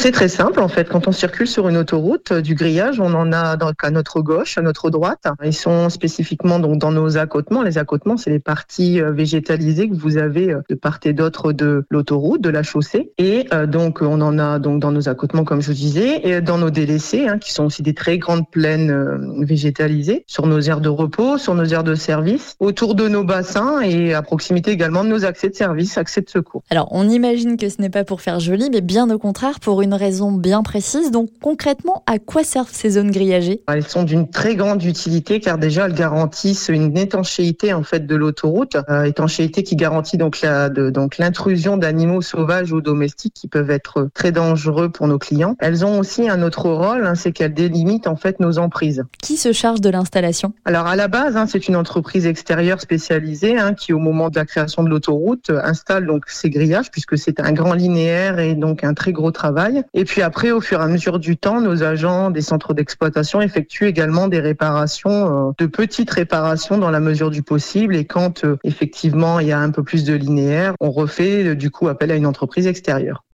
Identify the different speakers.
Speaker 1: C'est très simple en fait. Quand on circule sur une autoroute, du grillage, on en a donc à notre gauche, à notre droite. Ils sont spécifiquement donc dans nos accotements. Les accotements, c'est les parties végétalisées que vous avez de part et d'autre de l'autoroute, de la chaussée. Et donc on en a donc dans nos accotements, comme je vous disais, et dans nos délaissés, hein, qui sont aussi des très grandes plaines végétalisées, sur nos aires de repos, sur nos aires de service, autour de nos bassins et à proximité également de nos accès de service, accès de secours.
Speaker 2: Alors on imagine que ce n'est pas pour faire joli, mais bien au contraire pour une raison bien précise. Donc concrètement, à quoi servent ces zones grillagées?
Speaker 1: Elles sont d'une très grande utilité car déjà elles garantissent une étanchéité en fait de l'autoroute, euh, étanchéité qui garantit donc la donc l'intrusion d'animaux sauvages ou domestiques qui peuvent être très dangereux pour nos clients. Elles ont aussi un autre rôle, hein, c'est qu'elles délimitent en fait nos emprises.
Speaker 2: Qui se charge de l'installation?
Speaker 1: Alors à la base, hein, c'est une entreprise extérieure spécialisée hein, qui au moment de la création de l'autoroute installe donc ces grillages puisque c'est un grand linéaire et donc un très gros Et puis après, au fur et à mesure du temps, nos agents des centres d'exploitation effectuent également des réparations, euh, de petites réparations dans la mesure du possible. Et quand euh, effectivement il y a un peu plus de linéaire, on refait euh, du coup appel à une entreprise extérieure.